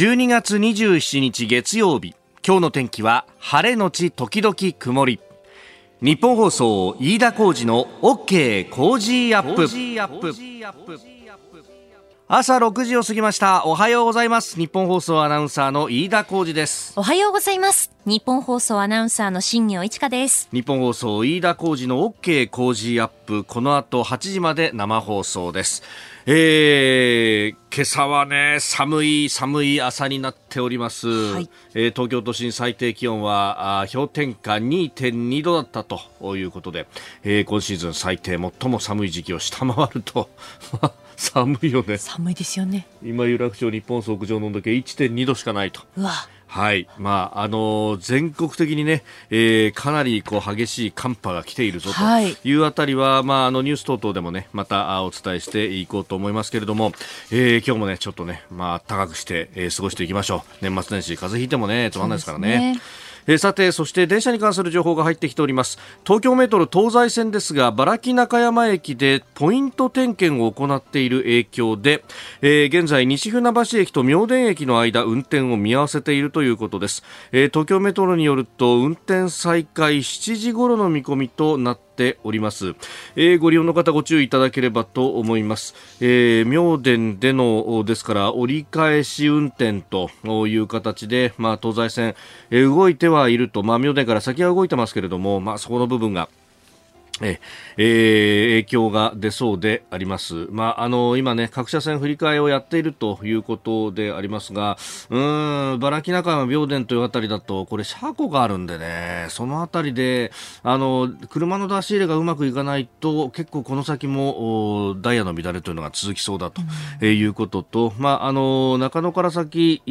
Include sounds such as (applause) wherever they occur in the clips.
12月27日月曜日。今日の天気は晴れのち時々曇り。ニッポン放送飯田浩司の OK Cozy up。朝6時を過ぎました。おはようございます。ニッポン放送アナウンサーの飯田浩司です。おはようございます。ニッポン放送アナウンサーの新行市佳です。ニッポン放送飯田浩司の OK Cozy up。この後8時まで生放送です。えー、今朝はね寒い寒い朝になっております、はい、えー、東京都心最低気温はあ氷点下2.2度だったということで、えー、今シーズン最低最も寒い時期を下回ると寒いよね。寒いですよね。今有楽町日本総屋上の温度計1.2度しかないと。うわ。はい。まあ、あのー、全国的にね、えー、かなりこう激しい寒波が来ているぞとい。うあたりは、はい、まあ、あのニュース等々でもね、またお伝えしていこうと思いますけれども、えー、今日もね、ちょっとね、まあ、高くして、えー、過ごしていきましょう。年末年始、風邪ひいてもね、つまんないですからね。えー、さてそして電車に関する情報が入ってきております。東京メトロ東西線ですが茨城中山駅でポイント点検を行っている影響で、えー、現在西船橋駅と明田駅の間運転を見合わせているということです、えー、東京メトロによると運転再開7時頃の見込みとなってております、えー、ご利用の方ご注意いただければと思います、えー、妙典でのですから折り返し運転という形で、まあ、東西線、えー、動いてはいると、まあ、妙典から先は動いてますけれども、まあ、そこの部分がええー、影響が出そうであります。まあ、あの、今ね、各車線振り替えをやっているということでありますが、うん、バラキ中山病殿というあたりだと、これ車庫があるんでね、そのあたりで、あの、車の出し入れがうまくいかないと、結構この先も、ダイヤの乱れというのが続きそうだと、うん、いうことと、まあ、あの、中野から先、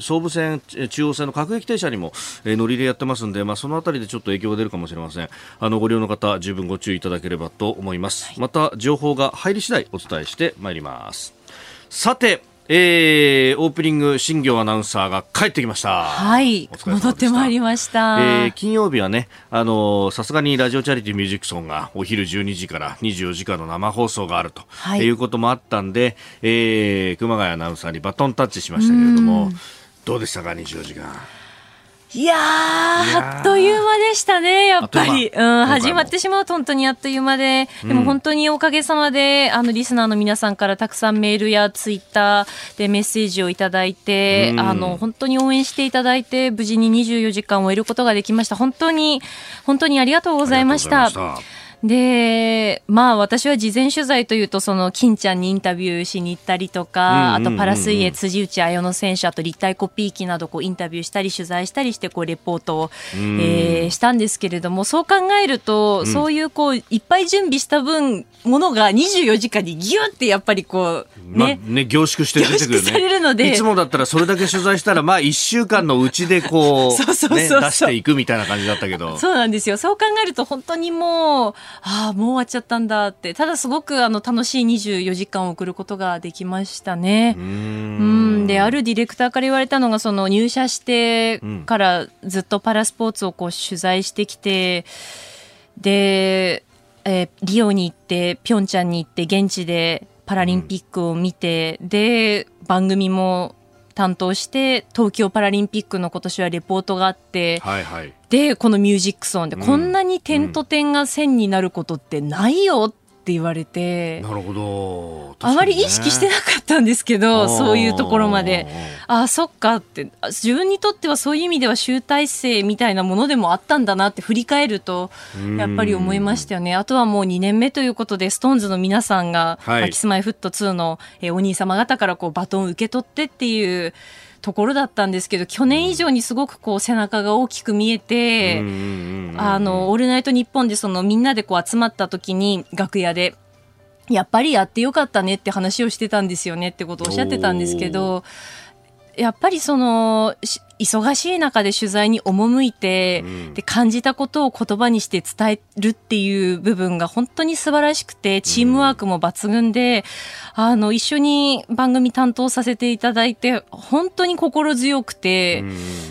総武線、中央線の各駅停車にも、えー、乗り入れやってますんで、まあ、そのあたりでちょっと影響が出るかもしれません。あの、ご利用の方方十分ご注意いただければと思います、はい、また情報が入り次第お伝えしてまいります。さてえー、オープニング新業アナウンサーが帰ってきました。はい。戻ってまいりました、えー、金曜日はねあのさすがにラジオチャリティーミュージックソンがお昼12時から24時間の生放送があると、はい、いうこともあったんで、えー、熊谷アナウンサーにバトンタッチしましたけれどもどうでしたか24時間いやあっという間でしたね、やっぱり。うん、始まってしまうと本当にあっという間で、でも本当におかげさまで、あの、リスナーの皆さんからたくさんメールやツイッターでメッセージをいただいて、あの、本当に応援していただいて、無事に24時間を終えることができました。本当に、本当にありがとうございました。で、まあ私は事前取材というと、その金ちゃんにインタビューしに行ったりとか、あとパラ水泳辻内彩乃選手、あと立体コピー機などこうインタビューしたり取材したりしてこうレポートを、えー、したんですけれども、そう考えると、そういうこういっぱい準備した分、ものが24時間にギュってやっぱりこう、ね、まあ、ね凝縮して出てくるね。されるので。いつもだったらそれだけ取材したら、まあ1週間のうちでこう、(laughs) そうそうそう出していくみたいな感じだったけど。そうなんですよ。そう考えると本当にもう、ああ、もう終わっちゃったんだって。ただすごくあの楽しい24時間を送ることができましたね。うんで、あるディレクターから言われたのが、その入社してからずっとパラスポーツをこう取材してきて、で、えー、リオに行って、ピョンチャンに行って、現地でパラリンピックを見て、うん、で、番組も担当して東京パラリンピックの今年はレポートがあって、はいはい、でこのミュージックソンで、うん、こんなに点と点が線になることってないよっって言われてなるほど、ね、あまり意識してなかったんですけどそういうところまで。ああそっかって。自分にとってはそういう意味では集大成みたいなものでもあったんだなって振り返るとやっぱり思いましたよね。あとはもう2年目ということで SixTONES の皆さんが、はい、キスマイフット2の、えお兄様方からこうバトンを受け取ってっていうところだったんですけど去年以上にすごくこう背中が大きく見えて「あのオールナイトニッポン」でそのみんなでこう集まった時に楽屋で。やっぱりやってよかったねって話をしてたんですよねってことをおっしゃってたんですけどやっぱりその忙しい中で取材に赴いて、うん、で感じたことを言葉にして伝えるっていう部分が本当に素晴らしくてチームワークも抜群で、うん、あの一緒に番組担当させていただいて本当に心強くて、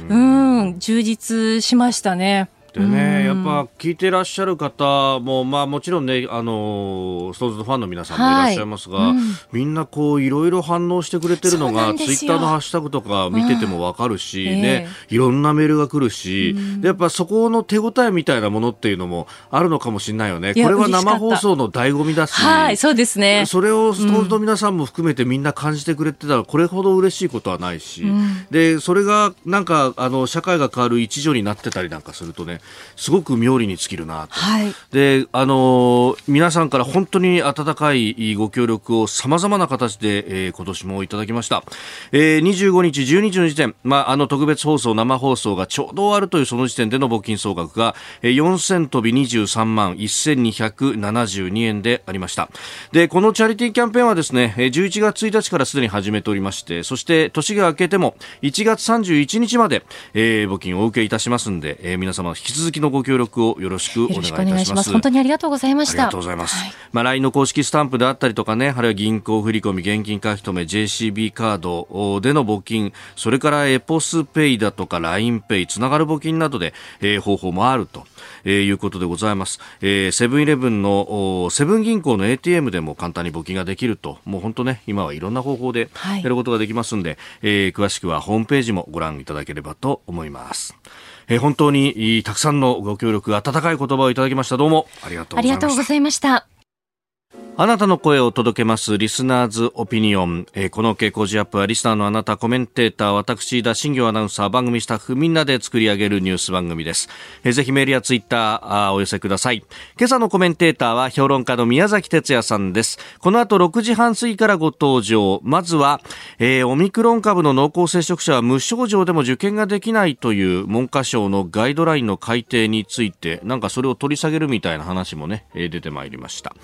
うん、うん充実しましたね。でね、やっぱ聞いてらっしゃる方も、まあもちろんね、あの、ストーズのファンの皆さんもいらっしゃいますが、はい。うん、みんなこう、いろいろ反応してくれてるのが、ツイッターのハッシュタグとか見ててもわかるし、うん、ね、えー、いろんなメールが来るし、うん、やっぱそこの手応えみたいなものっていうのもあるのかもしれないよね。これは生放送の醍醐味だし、はい、そうですね。それをストーズの皆さんも含めてみんな感じてくれてたら、これほど嬉しいことはないし、で、それがなんか、あの、社会が変わる一助になってたりなんかするとね、すごく妙利に尽きるなと。はい、で、あのー、皆さんから本当に温かいご協力を様々な形で、えー、今年もいただきました。えー、25日、12日の時点、まあ、あの特別放送、生放送がちょうど終わるというその時点での募金総額が、えー、4000飛び23万1272円でありました。で、このチャリティーキャンペーンはですね、11月1日からすでに始めておりまして、そして年が明けても1月31日まで、えー、募金をお受けいたしますんで、えー、皆様引き続きのご協力をよろしくお願いいたします。本当にありがとうございました。ありがとうございます。はい、まあ LINE の公式スタンプであったりとかね、あるいは銀行振込、現金書き留め、JCB カードでの募金、それからエポスペイだとか LINEPay つながる募金などで、えー、方法もあると。えー、いうことでございます。えー、セブンイレブンのセブン銀行の ATM でも簡単に募金ができると、もう本当ね、今はいろんな方法でやることができますんで、はい、えー、詳しくはホームページもご覧いただければと思います。えー、本当にたくさんのご協力、温かい言葉をいただきました。どうもありがとうございました。あ。なたの声を届けますリスナーズオピニオン、えー、この傾向時アップはリスナーのあなたコメンテーター私田新行アナウンサー番組スタッフみんなで作り上げるニュース番組です、えー、ぜひメールやツイッターお寄せください。今朝のコメンテーターは評論家の宮崎哲也さんです。この後6時半過ぎからご登場。まずは、えー、オミクロン株の濃厚接触者は無症状でも受験ができないという文科省のガイドラインの改定についてなんかそれを取り下げるみたいな話もね、えー、出てまいりました。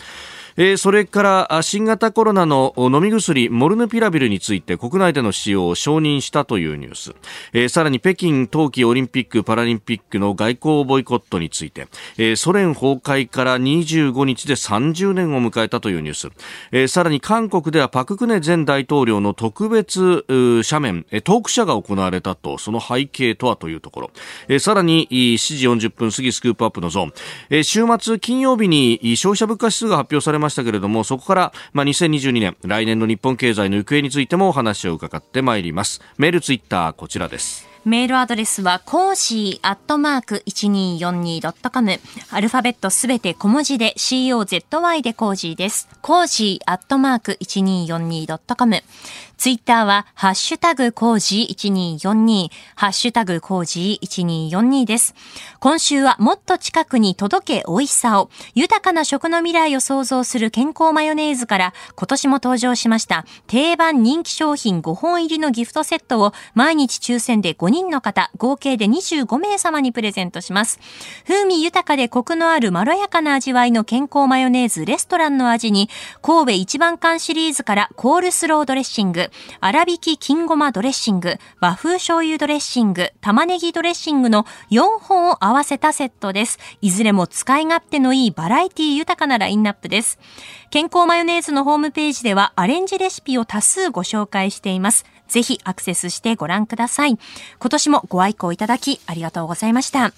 えー、それから新型コロナの飲み薬モルヌピラビルについて国内での使用を承認したというニュース、えー、さらに北京冬季オリンピック・パラリンピックの外交ボイコットについて、えー、ソ連崩壊から25日で30年を迎えたというニュース、えー、さらに韓国ではパク・クネ前大統領の特別斜面トーク社が行われたとその背景とはというところ、えー、さらに7時40分過ぎスクープアップのゾーン、えー、週末金曜日に消費者物価指数が発表されましたけれども、そこから、まあ、2022年、来年の日本経済の行方についてもお話を伺ってまいります。メール、ツイッター、こちらです。メールアドレスは、 cozy アットマーク 1242.com。アルファベットすべて小文字で COZY でコージーです。 cozy アットマーク 1242.com。ツイッターは、ハッシュタグ cozy1242、ハッシュタグ cozy1242です。今週はもっと近くに届け美味しさを、豊かな食の未来を創造するケンコーマヨネーズから、今年も登場しました、定番人気商品5本入りのギフトセットを、毎日抽選で5人の方、合計で25名様にプレゼントします。風味豊かでコクのあるまろやかな味わいの健康マヨネーズレストランの味に、神戸一番館シリーズからコールスロードレッシング、粗挽き金ごまドレッシング、和風醤油ドレッシング、玉ねぎドレッシングの4本を合わせたセットです。いずれも使い勝手のいいバラエティ豊かなラインナップです。健康マヨネーズのホームページではアレンジレシピを多数ご紹介しています。ぜひアクセスしてご覧ください。今年もご愛顧いただきありがとうございました。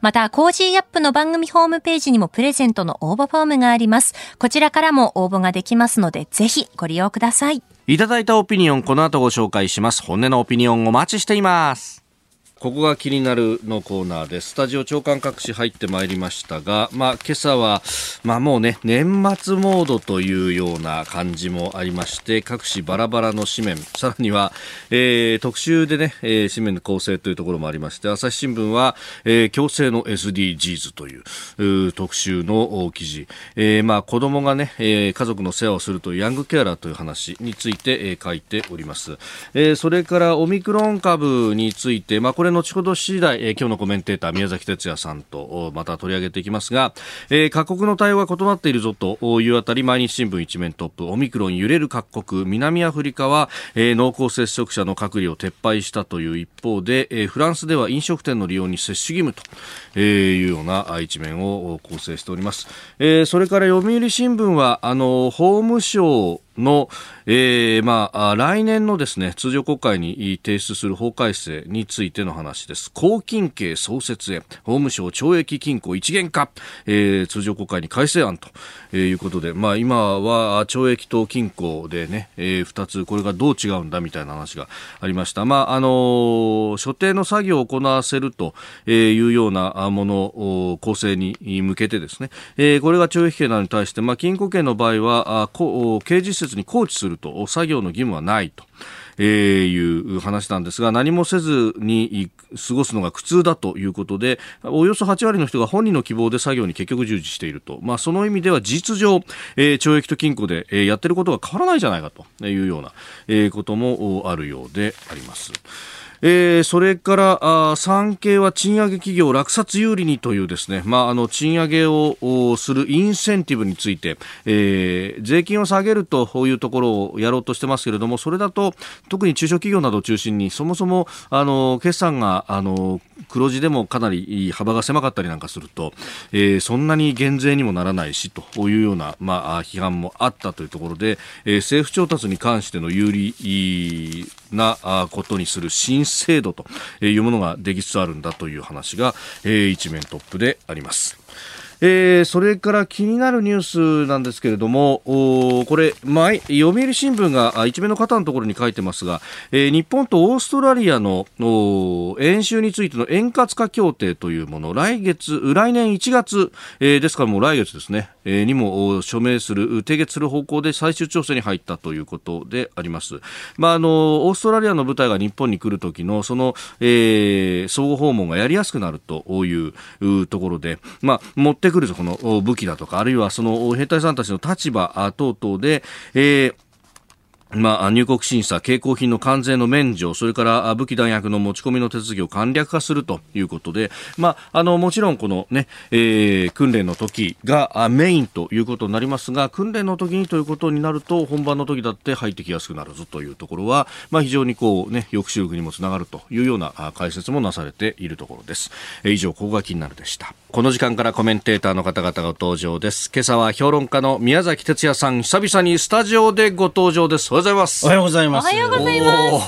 また、 Cozy up の番組ホームページにもプレゼントの応募フォームがあります。こちらからも応募ができますので、ぜひご利用ください。いただいたオピニオン、この後ご紹介します。本音のオピニオンお待ちしています。ここが気になるのコーナーです。スタジオ朝刊各紙入ってまいりましたが、まあ、今朝は、まあ、もうね、年末モードというような感じもありまして、各紙バラバラの紙面、さらには、えー、特集でね、えー、紙面の構成というところもありまして、朝日新聞は、えー、強制の SDGs という特集の記事、えー、まあ、子供がね、えー、家族の世話をするというヤングケアラーという話について、えー、書いております。えー、それからオミクロン株について、まあ、これ後ほど次第、えー、今日のコメンテーター宮崎哲也さんとまた取り上げていきますが、えー、各国の対応が異なっているぞというあたり毎日新聞一面トップオミクロン揺れる各国南アフリカは、えー、濃厚接触者の隔離を撤廃したという一方で、えー、フランスでは飲食店の利用に接種義務と、え、いうような一面を構成しております、えー、それから読売新聞はあの法務省の、えー、まあ、来年のですね、通常国会に提出する法改正についての話です。公金刑創設へ、法務省懲役金庫一元化、えー、通常国会に改正案と、え、いうことで、まあ、今は懲役と金庫でね、えー、二つ、これがどう違うんだみたいな話がありました。まあ、あのー、所定の作業を行わせるというようなもの、構成に向けてですね、えー、これが懲役刑などに対して、まあ、金庫刑の場合は、あ刑事設に放置すると作業の義務はないと。えー、いう話なんですが何もせずに過ごすのが苦痛だということでおよそ8割の人が本人の希望で作業に結局従事していると、まあ、その意味では事実上、えー、懲役と禁錮で、えー、やってることが変わらないじゃないかというような、えー、こともあるようであります。えー、それからあ産経は賃上げ企業落札有利にというですね、まあ、あの賃上げをするインセンティブについて、えー、税金を下げるというところをやろうとしてますけれどもそれだと特に中小企業などを中心にそもそもあの決算があの黒字でもかなり幅が狭かったりなんかすると、えー、そんなに減税にもならないしというような、まあ、批判もあったというところで、えー、政府調達に関しての有利なことにする新制度というものができつつあるんだという話が、えー、一面トップであります。えー、それから気になるニュースなんですけれども、これ、前、読売新聞が一面の方のところに書いてますが、えー、日本とオーストラリアの演習についての円滑化協定というもの、来月、来年1月、えー、ですからもう来月ですね、えー、にも署名する、締結する方向で最終調整に入ったということであります。まあ、あの、オーストラリアの部隊が日本に来るときの、その、えー、相互訪問がやりやすくなるというところで、まあ、持ってくるこの武器だとか、あるいはその兵隊さんたちの立場等々で、えーまあ、入国審査、携行品の関税の免除、それから武器弾薬の持ち込みの手続きを簡略化するということで、まあ、あの、もちろんこのね、えー、訓練の時がメインということになりますが、訓練の時にということになると、本番の時だって入ってきやすくなるぞというところは、まあ、非常にこうね、抑止力にもつながるというような解説もなされているところです。以上、ここが気になるでした。この時間からコメンテーターの方々が登場です。今朝は評論家の宮崎哲也さん、久々にスタジオでご登場です。おはようございます。おはようございます。おはようございま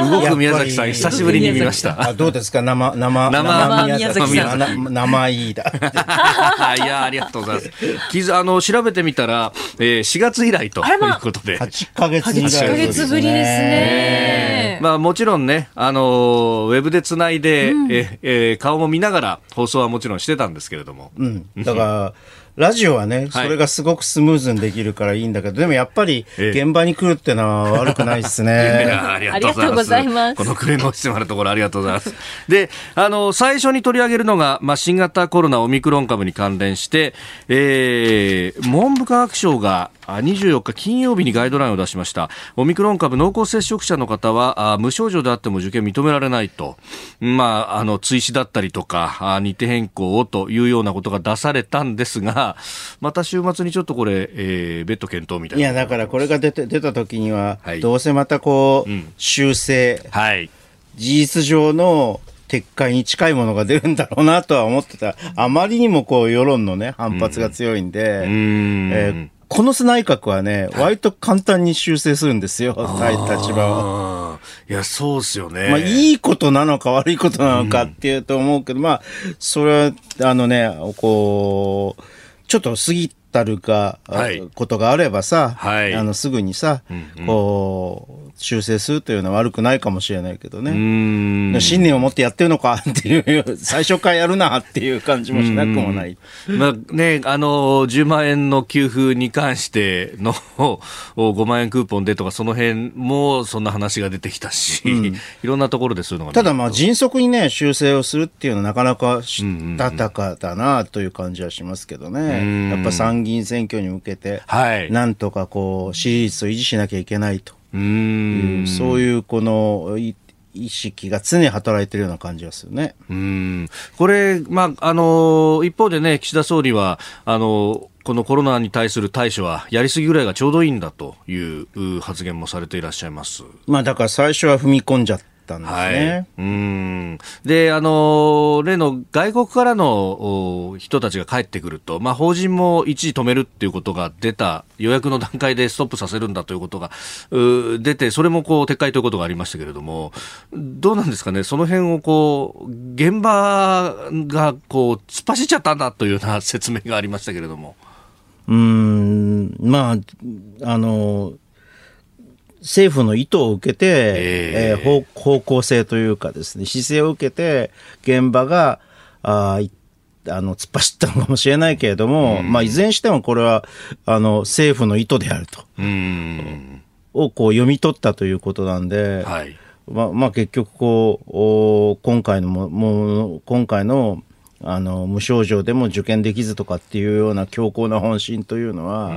す。動く宮崎さん、久しぶりに見ました。あどうですか？生、生、生宮崎さん。生いいだ。(laughs) いや、ありがとうございます。傷、あの、調べてみたら、えー、4月以来ということで。8ヶ月以来。8ヶ月ぶりですね。まあ、もちろんね、あの、ウェブでつないで、え、え、顔も見ながら放送はもちろんしてたんですけれども。うん。だから、ラジオはね、それがすごくスムーズにできるからいいんだけど、でもやっぱり現場に来るってのは悪くないですね。(laughs) ありがとうございます。このクレのしてもらうところありがとうございます。(laughs) で、あの、最初に取り上げるのが、まあ、新型コロナオミクロン株に関連して、えー、文部科学省が24日金曜日にガイドラインを出しました。オミクロン株濃厚接触者の方は無症状であっても受験認められないと、まあ、あの追試だったりとか日程変更をというようなことが出されたんですがまた週末にちょっとこれ、えー、別途検討みたいな。いやだからこれが出て出た時には、はい、どうせまたこう、うん、修正、はい、事実上の撤回に近いものが出るんだろうなとは思ってた。あまりにもこう世論のね、反発が強いんで、うん、えー、この内閣はね、割と簡単に修正するんですよ、立場は。いや、そうですよね。まあ、いいことなのか悪いことなのかっていうと思うけど、うん、まあ、それは、あのね、こう、ちょっと過ぎたるか、はい、ことがあればさ、はい、あの、すぐにさ、うんうん、こう、修正するというのは悪くないかもしれないけどね。信念を持ってやってるのかっていう、最初からやるなっていう感じもしなくもない。まあね、あの、10万円の給付に関しての5万円クーポンでとか、その辺もそんな話が出てきたし、うん、いろんなところでそういうのがただまあ迅速にね、修正をするっていうのはなかなかしたたかだなという感じはしますけどね。やっぱ参議院選挙に向けて、はい、なんとかこう、支持率を維持しなきゃいけないと。うんそういうこの意識が常に働いているような感じがするね。うんこれ、まあ、あの、一方でね、岸田総理は、あの、このコロナに対する対処はやりすぎぐらいがちょうどいいんだという発言もされていらっしゃいます。まあだから最初は踏み込んじゃっったんですね。はい、うんで、あの、例の外国からの人たちが帰ってくると、まあ、法人も一時止めるっていうことが出た、予約の段階でストップさせるんだということが出て、それもこう撤回ということがありましたけれども、どうなんですかね、その辺をこう、現場がこう、突っ走っちゃったんだというような説明がありましたけれども。うん、まあ、あの、政府の意図を受けて、えー、えー、方向性というかですね、姿勢を受けて、現場が、ああの、突っ走ったのかもしれないけれども、まあ、いずれにしてもこれは、あの、政府の意図であると。をこう読み取ったということなんで、はい、まあ、まあ、結局こう、お今回のも、もう、今回の、あの、無症状でも受験できずとかっていうような強硬な本心というのは、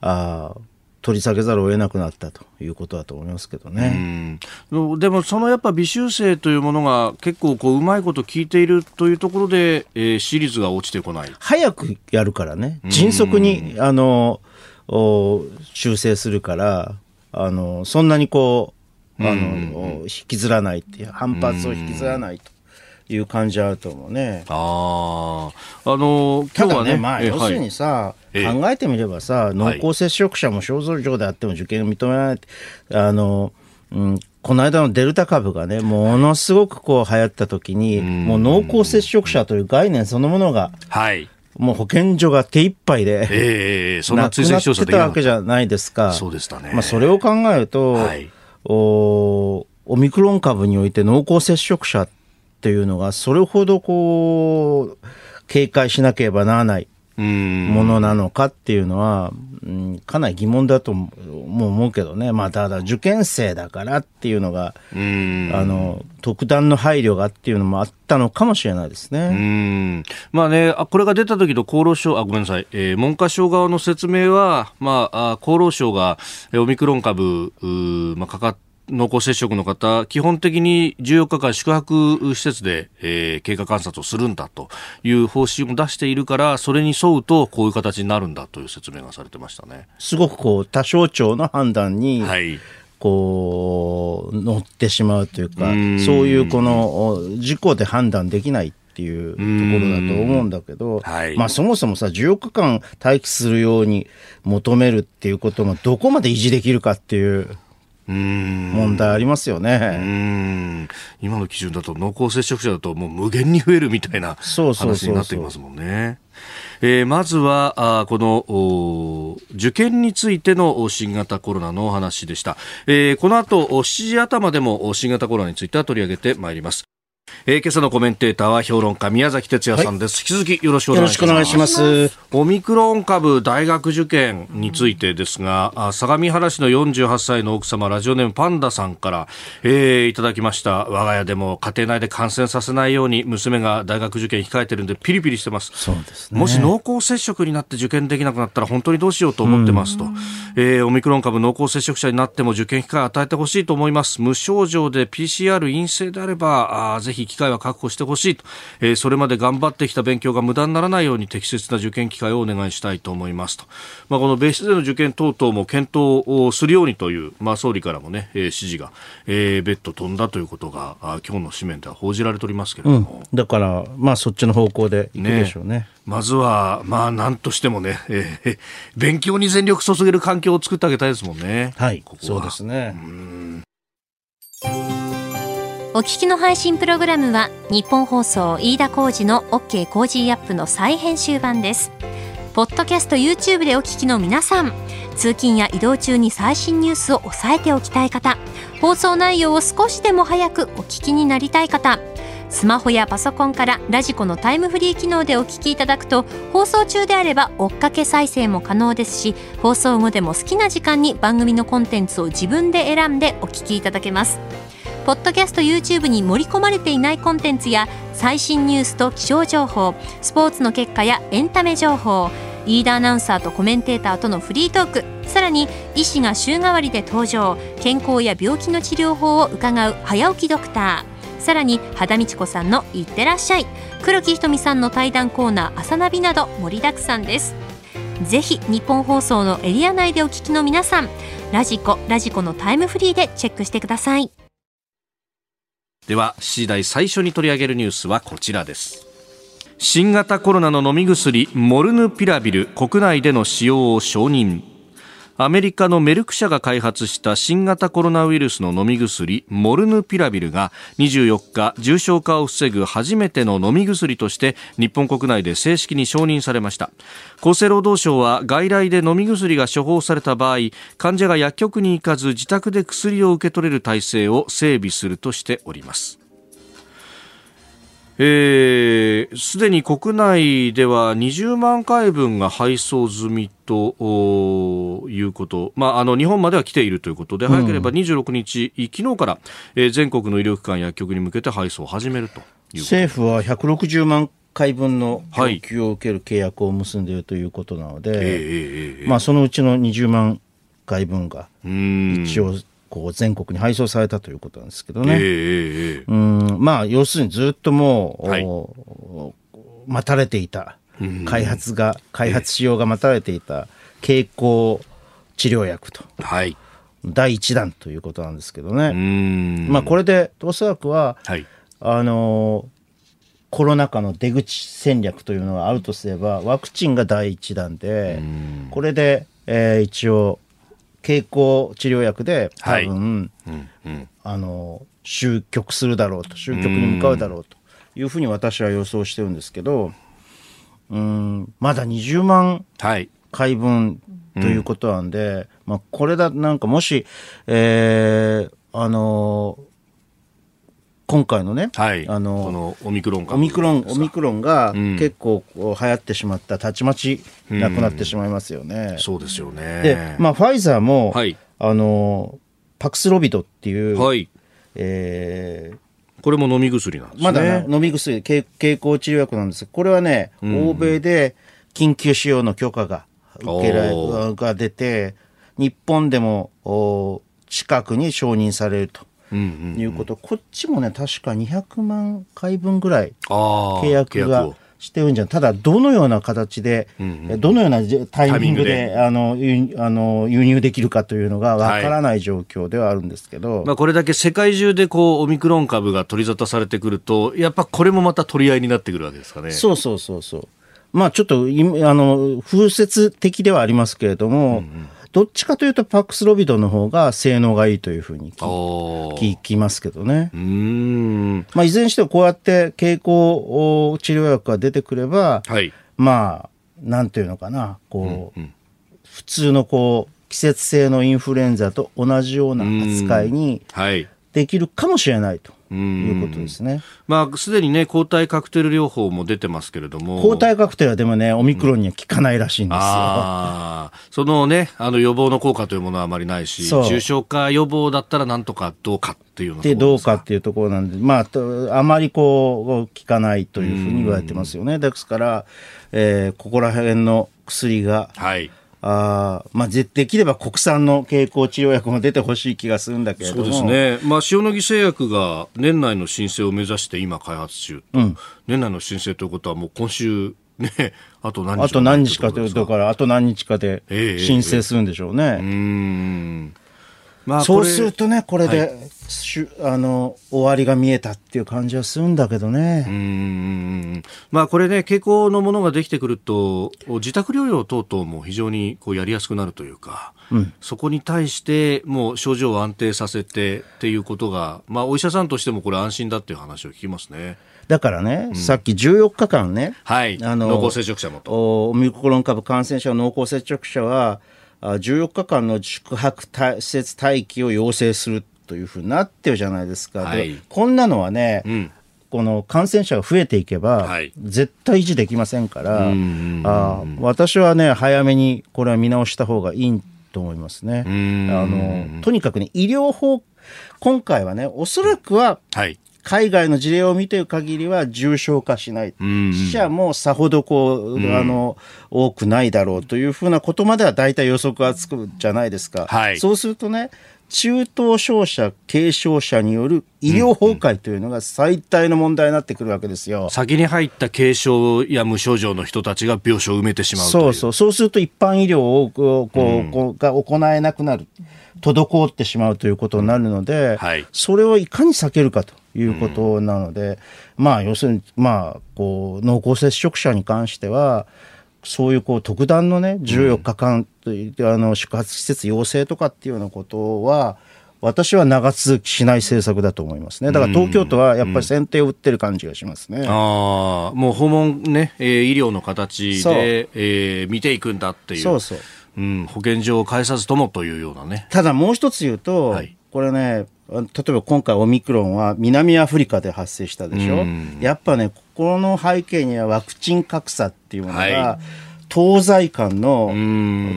あ取り下げざるを得なくなったということだと思いますけどね。でも、そのやっぱ微修正というものが結構こううまいこと聞いているというところで、えー、私立が落ちてこない。早くやるからね、迅速に、あの、修正するから、あの、そんなにこう、あの、引きずらないっていう、反発を引きずらないと。いう感じあると思うね。ああ、あの今日はね、ねまあ、要するにさ、はい、考えてみればさ、濃厚接触者も症状であっても受験を認められて、あの、うん、この間のデルタ株がね、ものすごくこう流行った時に、もう濃厚接触者という概念そのものが、はい。もう保健所が手一杯で、ええそんな追跡調査できたわけじゃないですか。そうでしたね。まあそれを考えると、はい、おオミクロン株において濃厚接触者っていうのが、それほどこう、警戒しなければならないものなのかっていうのは、うん、かなり疑問だとも思うけどね。まあ、ただ受験生だからっていうのが、あの、特段の配慮がっていうのもあったのかもしれないですね。まあね、これが出た時の厚労省、あ、ごめんなさい、えー、文科省側の説明は、まあ、厚労省がオミクロン株、まあ、かかって、濃厚接触の方、基本的に14日間宿泊施設で、えー、経過観察をするんだという方針を出しているから、それに沿うとこういう形になるんだという説明がされてましたね。すごくこう、多省庁の判断に、はい、こう、乗ってしまうというか、うそういうこの、事故で判断できないっていうところだと思うんだけど、はい、まあそもそもさ、14日間待機するように求めるっていうことがどこまで維持できるかっていう。問題ありますよね。今の基準だと濃厚接触者だともう無限に増えるみたいな話になっていますもんね。えー、まずはあこの受験についての新型コロナのお話でした、えー、この後7時頭でも新型コロナについては取り上げてまいりますえー、今朝のコメンテーターは評論家宮崎哲也さんです、はい、引き続きよろしくお願いします。オミクロン株大学受験についてですが、うん、相模原市の48歳の奥様ラジオネームパンダさんから、えー、いただきました。我が家でも家庭内で感染させないように娘が大学受験控えてるんでピリピリしてます。そうです、ね、もし濃厚接触になって受験できなくなったら本当にどうしようと思ってますと、えー、オミクロン株濃厚接触者になっても受験機会を与えてほしいと思います。無症状で PCR 陰性であればあぜひ機会は確保してほしいと、えー、それまで頑張ってきた勉強が無駄にならないように適切な受験機会をお願いしたいと思いますと、まあ、この別室での受験等々も検討をするようにという、まあ、総理からもね、えー、指示が、えー、別途飛んだということがあ今日の紙面では報じられておりますけれども、うん、だからまあそっちの方向でいくでしょうね。ね。まずは、まあ、なんとしてもね、えー、勉強に全力注げる環境を作ってあげたいですもんね。はい、ここそうですね。お聞きの配信プログラムは日本放送飯田浩司の OK コージーアップの再編集版です。ポッドキャスト YouTube でお聞きの皆さん、通勤や移動中に最新ニュースを押さえておきたい方、放送内容を少しでも早くお聞きになりたい方、スマホやパソコンからラジコのタイムフリー機能でお聞きいただくと放送中であれば追っかけ再生も可能ですし放送後でも好きな時間に番組のコンテンツを自分で選んでお聞きいただけますポッドキャスト YouTube に盛り込まれていないコンテンツや最新ニュースと気象情報スポーツの結果やエンタメ情報リーダーアナウンサーとコメンテーターとのフリートークさらに医師が週替わりで登場健康や病気の治療法を伺う早起きドクターさらに肌道子さんの「いってらっしゃい」黒木ひとみさんの対談コーナー「朝ナビ」など盛りだくさんです。ぜひ日本放送のエリア内でお聞きの皆さんラジコラジコのタイムフリーでチェックしてください。では7時台最初に取り上げるニュースはこちらです。新型コロナの飲み薬モルヌピラビル国内での使用を承認。アメリカのメルク社が開発した新型コロナウイルスの飲み薬モルヌピラビルが24日重症化を防ぐ初めての飲み薬として日本国内で正式に承認されました。厚生労働省は外来で飲み薬が処方された場合患者が薬局に行かず自宅で薬を受け取れる体制を整備するとしております。えー、すでに国内では20万回分が配送済みということ、まあ、あの日本までは来ているということで、早ければ26日、昨日から、えー、全国の医療機関、薬局に向けて配送を始めると政府は160万回分の供給を受ける契約を結んでいるということなので、はいえー、まあ、そのうちの20万回分が一応こう全国に配送されたということなんですけどね。えー、うんまあ要するにずっともう、はい、待たれていた。開発が、開発しようが待たれていた。経口治療薬と。はい。第一弾ということなんですけどね。まあこれでおそらくは、はい、あのコロナ禍の出口戦略というのがあるとすればワクチンが第一弾でこれで、えー、一応経口治療薬で多分、はいうん、あの終局するだろうと終局に向かうだろうというふうに私は予想してるんですけどうんまだ20万回分ということなんで、はいうん、まあ、これだなんかもし、えー、あの今回のね、はい、あののオミクロンオミクロンオミクロンが結構こう流行ってしまったたちまちなくなってしまいますよね。うん、そうですよね。で、まあファイザーも、はい、あのパクスロビドっていう、はい、えー、これも飲み薬なんですね。まだ、飲み薬経経口治療薬なんです。これはね、うん、欧米で緊急使用の許可が受けられが出て日本でもお近くに承認されると。いうこと、こっちもね、確か200万回分ぐらい契約がしてるんじゃただ、どのような形で、うんうん、どのようなタイミングであのあの輸入できるかというのがわからない状況ではあるんですけど、はい、まあ、これだけ世界中でこうオミクロン株が取り沙汰されてくると、やっぱこれもまた取り合いになってくるわけですかね。そうそうそうそう。まあちょっと、あの、風雪的ではありますけれども、うんうんどっちかというとパックスロビドの方が性能がいいというふうに聞きますけどね。うん。まあ、いずれにしてもこうやって経口治療薬が出てくれば、はい、まあ、なんていうのかな、こう、うんうん、普通のこう、季節性のインフルエンザと同じような扱いにできるかもしれないと。いうことですね。まあ、すでにね、抗体カクテル療法も出てますけれども。抗体カクテルはでもね、オミクロンには効かないらしいんですよ。うん、そのね、あの予防の効果というものはあまりないし、重症化予防だったらなんとかどうかっていうで、どうかっていうところなんで、まあ、あまりこう、効かないというふうに言われてますよね。ですから、えー、ここら辺の薬が、はい。あまあ、できれば国産の経口治療薬も出てほしい気がするんだけれども。そうですね、まあ、塩野義製薬が年内の申請を目指して今、開発中、うん、年内の申請ということは、もう今週、ね、あと何日あと何日かで、だか。らあと何日かで申請するんでしょうね。えーえー、うんまあ、そうするとね、これで、はい、あの終わりが見えたっていう感じはするんだけどね。うんまあ、これね、傾向のものができてくると、自宅療養等々も非常にこうやりやすくなるというか、うん、そこに対してもう症状を安定させてっていうことが、まあ、お医者さんとしてもこれ安心だっていう話を聞きますね。だからね、うん、さっき14日間ね、はい、あの濃厚接触者もと。オミクロン株感染者、濃厚接触者は、14日間の宿泊施設待機を要請するというふうになってるじゃないですか。はい、こんなのはね、うん。この感染者が増えていけば、絶対維持できませんから、あ私はね、早めにこれは見直した方がいいと思いますね。あのとにかくね、医療法、今回はね、おそらくは、海外の事例を見てる限りは重症化しない。死者もさほどこう、あの、多くないだろうというふうなことまでは大体予測がつくじゃないですか。はい、そうするとね、中等症者、軽症者による医療崩壊というのが最大の問題になってくるわけですよ。先に入った軽症や無症状の人たちが病床を埋めてしまうそうそう。そうすると一般医療をこう、こうが行えなくなる。滞ってしまうということになるので、はい、それをいかに避けるかということなので、うん、まあ要するに、まあ、こう濃厚接触者に関してはそういうこう特段のね14日間、うん、あの宿泊施設要請とかっていうようなことは私は長続きしない政策だと思いますね。だから東京都はやっぱり先手を打ってる感じがしますね。うん、ああ、もう訪問ね、えー、医療の形で、えー、見ていくんだっていう。そうそう。うん、保健所を介さずともというようなね。ただもう一つ言うと、はい、これね、例えば今回オミクロンは南アフリカで発生したでしょ？やっぱね、この背景にはワクチン格差っていうものが、はい。東西間の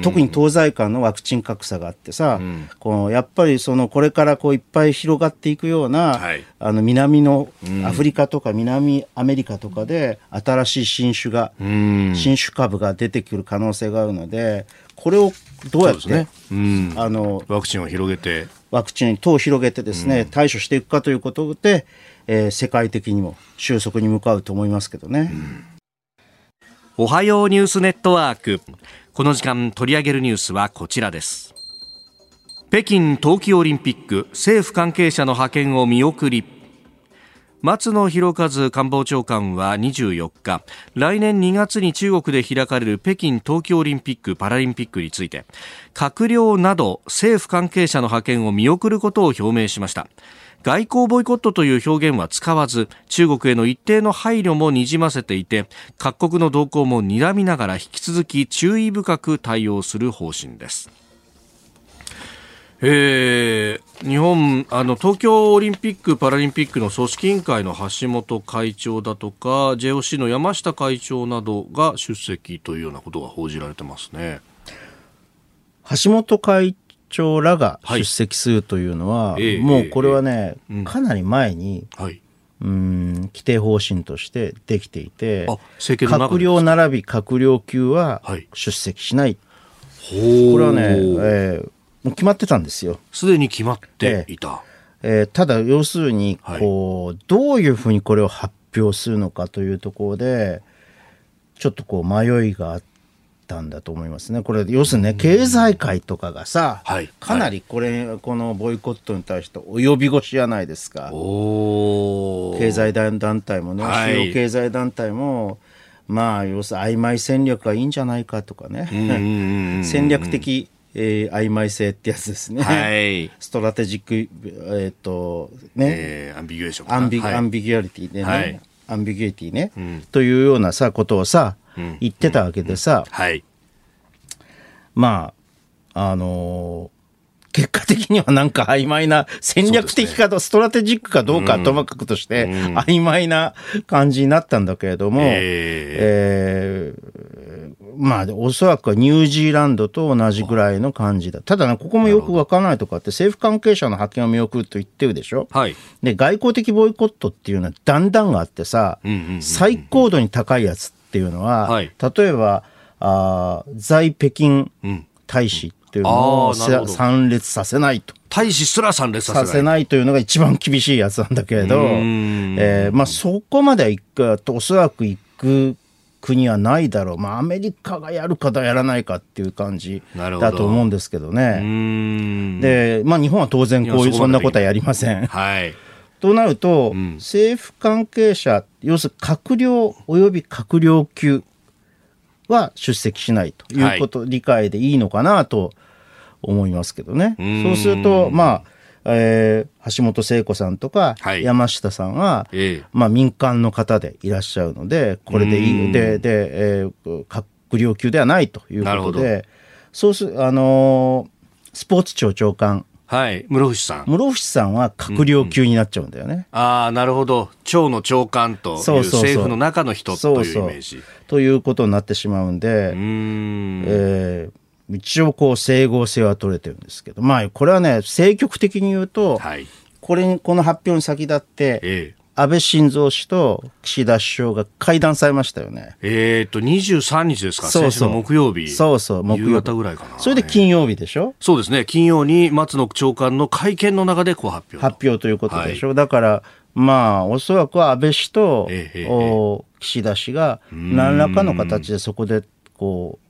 特に東西間のワクチン格差があってさ、うん、このやっぱりそのこれからこういっぱい広がっていくような、はい、あの南のアフリカとか南アメリカとかで新しい新種が、うん、新種株が出てくる可能性があるのでこれをどうやって、ね。うん、あのワクチンを広げて。ワクチン等を広げてですね、対処していくかということで、えー、世界的にも収束に向かうと思いますけどね。おはようニュースネットワーク。この時間取り上げるニュースはこちらです。北京冬季オリンピック政府関係者の派遣を見送り松野博一官房長官は24日来年2月に中国で開かれる北京冬季オリンピック・パラリンピックについて閣僚など政府関係者の派遣を見送ることを表明しました。外交ボイコットという表現は使わず中国への一定の配慮もにじませていて各国の動向も睨みながら引き続き注意深く対応する方針です。えー、日本あの東京オリンピック・パラリンピックの組織委員会の橋本会長だとか JOC の山下会長などが出席というようなことが報じられてますね。橋本会長らが出席するというのは、はい、もうこれはね、えー、かなり前に、はい、うん規定方針としてできていて閣僚並び閣僚級は出席しない、はい、これはね、えー、もう決まってたんですよ。すでに決まっていた。えー、えー、ただ要するにこう、どういうふうにこれを発表するのかというところでちょっとこう迷いがあって。たんだと思いますね。これ、要するにね、経済界とかがさ、はい、かなりこれ、はい、このボイコットに対して及び腰じゃないですか。経済団体もね、はい、主要経済団体も、まあ、要するに曖昧戦略がいいんじゃないかとかね。戦略的、えー、曖昧性ってやつですね。はい、 strategic、えっ、ー、と、ね。えー、 ambiguation ambi、はい、 ambiguality でね。はい、 ambiguity ね、うん、というようなさ、ことをさ、言ってたわけでさ、はい、まあ、あのー結果的にはなんか曖昧な戦略的かと、 strategic かどうかともかくとして、曖昧な感じになったんだけれども、えー、まあ、おそらくはニュージーランドと同じぐらいの感じだ。ただね、ここもよくわからないとかって、政府関係者の派遣を見送ると言ってるでしょ。はい。で、外交的ボイコットっていうのはだんだんがあってさ、最高度に高いやつっていうのは、はい、例えば、あ在北京大使っていうのを参列させないと。大使すら参列させないというのが一番厳しいやつなんだけれど、えー、まあそこまでは行くと、おそらく行く国はないだろう。まあアメリカがやるかやらないかっていう感じだと思うんですけどね。で、まあ日本は当然こういう、そんなことはやりません。はい。となると、うん、政府関係者、要するに閣僚及び閣僚級は出席しないということ、はい、理解でいいのかなと思いますけどね。そうすると、まあ、えー、橋本聖子さんとか山下さんは、はい、まあ、民間の方でいらっしゃるので、これでいい、で、で、えー、閣僚級ではないということで、そうす、あのー、スポーツ庁長官。はい、室伏さん。室伏さんは閣僚級になっちゃうんだよね。うん。うん、ああ、なるほど。庁の長官という政府の中の人というイメージ。そうそう。ということになってしまうんで、うん。えー、一応こう整合性は取れてるんですけど、まあこれはね、政局的に言うと、はい、これに、この発表に先立って、ええ安倍晋三氏と岸田首相が会談されましたよね。えっと、23日ですか？そうそう。木曜日。そうそう、木曜日。夕方ぐらいかな。それで金曜日でしょ？そうですね。金曜に松野長官の会見の中でこう発表。発表ということでしょ、はい、だから、まあ、おそらくは安倍氏と、ええお岸田氏が何らかの形でそこで、こう、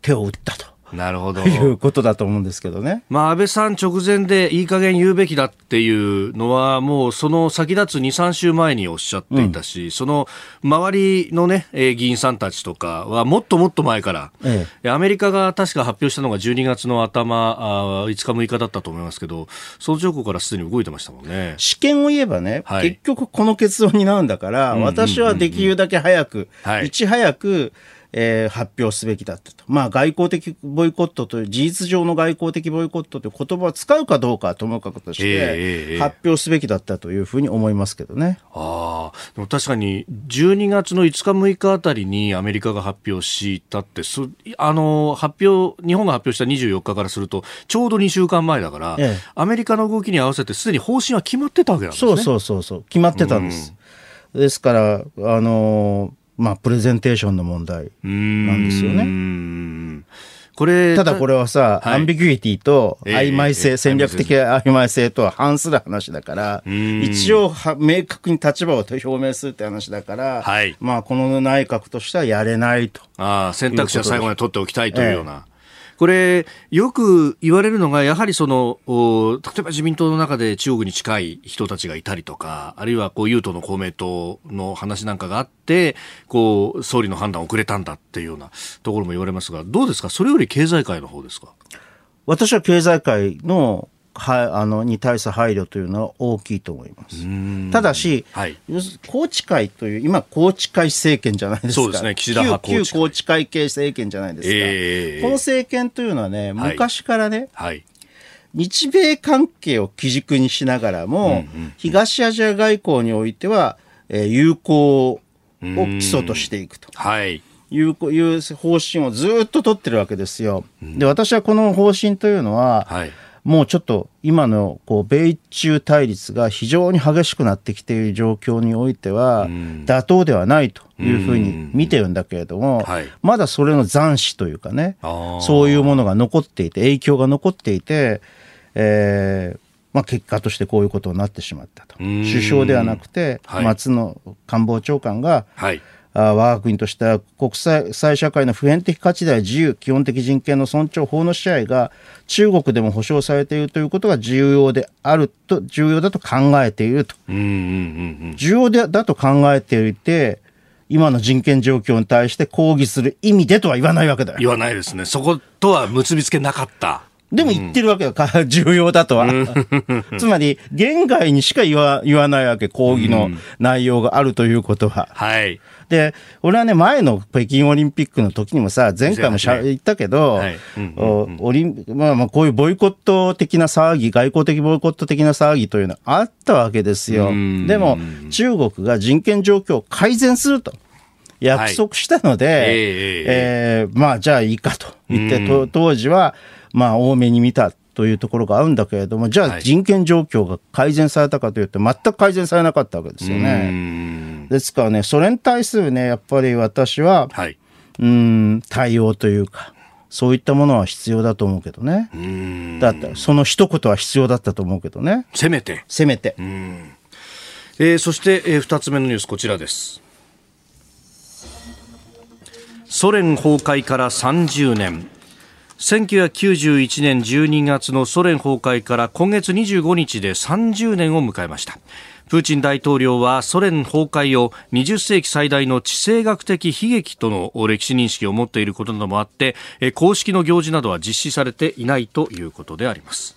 手を打ったと。なるほど。いうことだと思うんですけどね。まあ、安倍さん直前でいい加減言うべきだっていうのは、もうその先立つ2、3週前におっしゃっていたし、うん、その周りのね、議員さんたちとかはもっともっと前から、ええ、アメリカが確か発表したのが12月の頭、あ5日6日だったと思いますけど、その直後からすでに動いてましたもんね。試験を言えばね、はい、結局この結論になるんだから、私はできるだけ早く、はい、いち早く、えー、発表すべきだったと。まあ、外交的ボイコットという、事実上の外交的ボイコットという言葉を使うかどうかはともかくとして、発表すべきだったというふうに思いますけどね。ああ、でも確かに、12月の5日6日あたりにアメリカが発表したって、そあの、発表、日本が発表した24日からすると、ちょうど2週間前だから、ええ、アメリカの動きに合わせてすでに方針は決まってたわけなんですね。そうそうそうそう、決まってたんです。ですから、あのーまあ、プレゼンテーションの問題なんですよね。これただこれはさ、はい、アンビギュイティと曖昧性、えー、戦略的曖昧性とは反する話だから、一応は明確に立場を表明するって話だから、はい、まあこの内閣としてはやれないと。ああ、選択肢は最後まで取っておきたいというような。えーこれ、よく言われるのが、やはりその、例えば自民党の中で中国に近い人たちがいたりとか、あるいはこう、有党の公明党の話なんかがあって、こう、総理の判断遅れたんだっていうようなところも言われますが、どうですか？それより経済界の方ですか？私は経済界のはあのに対する配慮というのは大きいと思います。ただし、はい、宏池会という、今、宏池会政権じゃないですか。そうですね、岸田旧旧宏池会系政権じゃないですか。えー、この政権というのはね、昔からね、はい、はい日米関係を基軸にしながらも、うんうんうん、東アジア外交においては、えー、友好を基礎としていくと。はい。いう、いう方針をずっと取ってるわけですよ。で、私はこの方針というのは、はいもうちょっと今のこう米中対立が非常に激しくなってきている状況においては、妥当ではないというふうに見てるんだけれども、まだそれの残滓というかね、そういうものが残っていて、影響が残っていて、えーまあ、結果としてこういうことになってしまったと。首相ではなくて、松野官房長官が、はい我が国としては国際社会の普遍的価値では自由、基本的人権の尊重、法の支配が中国でも保障されているということが重要であると、重要だと考えていると。重要でだと考えていて、今の人権状況に対して抗議する意味でとは言わないわけだよ。言わないですね。そことは結びつけなかった。でも言ってるわけよ、うん、(laughs) 重要だとは。(laughs) つまり、言外にしか言わ言わないわけ、講義の内容があるということは。はい。で、俺はね、前の北京オリンピックの時にもさ、前回もしゃ、言ったけど、はい。オリンまあまあこういうボイコット的な騒ぎ、外交的ボイコット的な騒ぎというのはあったわけですよ。でも、中国が人権状況を改善すると。約束したので、はい、えー、えー、まあ、じゃあいいかと言って、当時は、まあ、多めに見たというところがあるんだけれども、じゃあ人権状況が改善されたかというと、全く改善されなかったわけですよね。ですからね、それに対するね、やっぱり私は、はい、うん、対応というか、そういったものは必要だと思うけどね。だったその一言は必要だったと思うけどね。せめて。せめて。えー、そして、えー、2つ目のニュースこちらです。ソ連崩壊から30年1991年12月のソ連崩壊から今月25日で30年を迎えました。プーチン大統領はソ連崩壊を20世紀最大の地政学的悲劇との歴史認識を持っていることなどもあって公式の行事などは実施されていないということであります。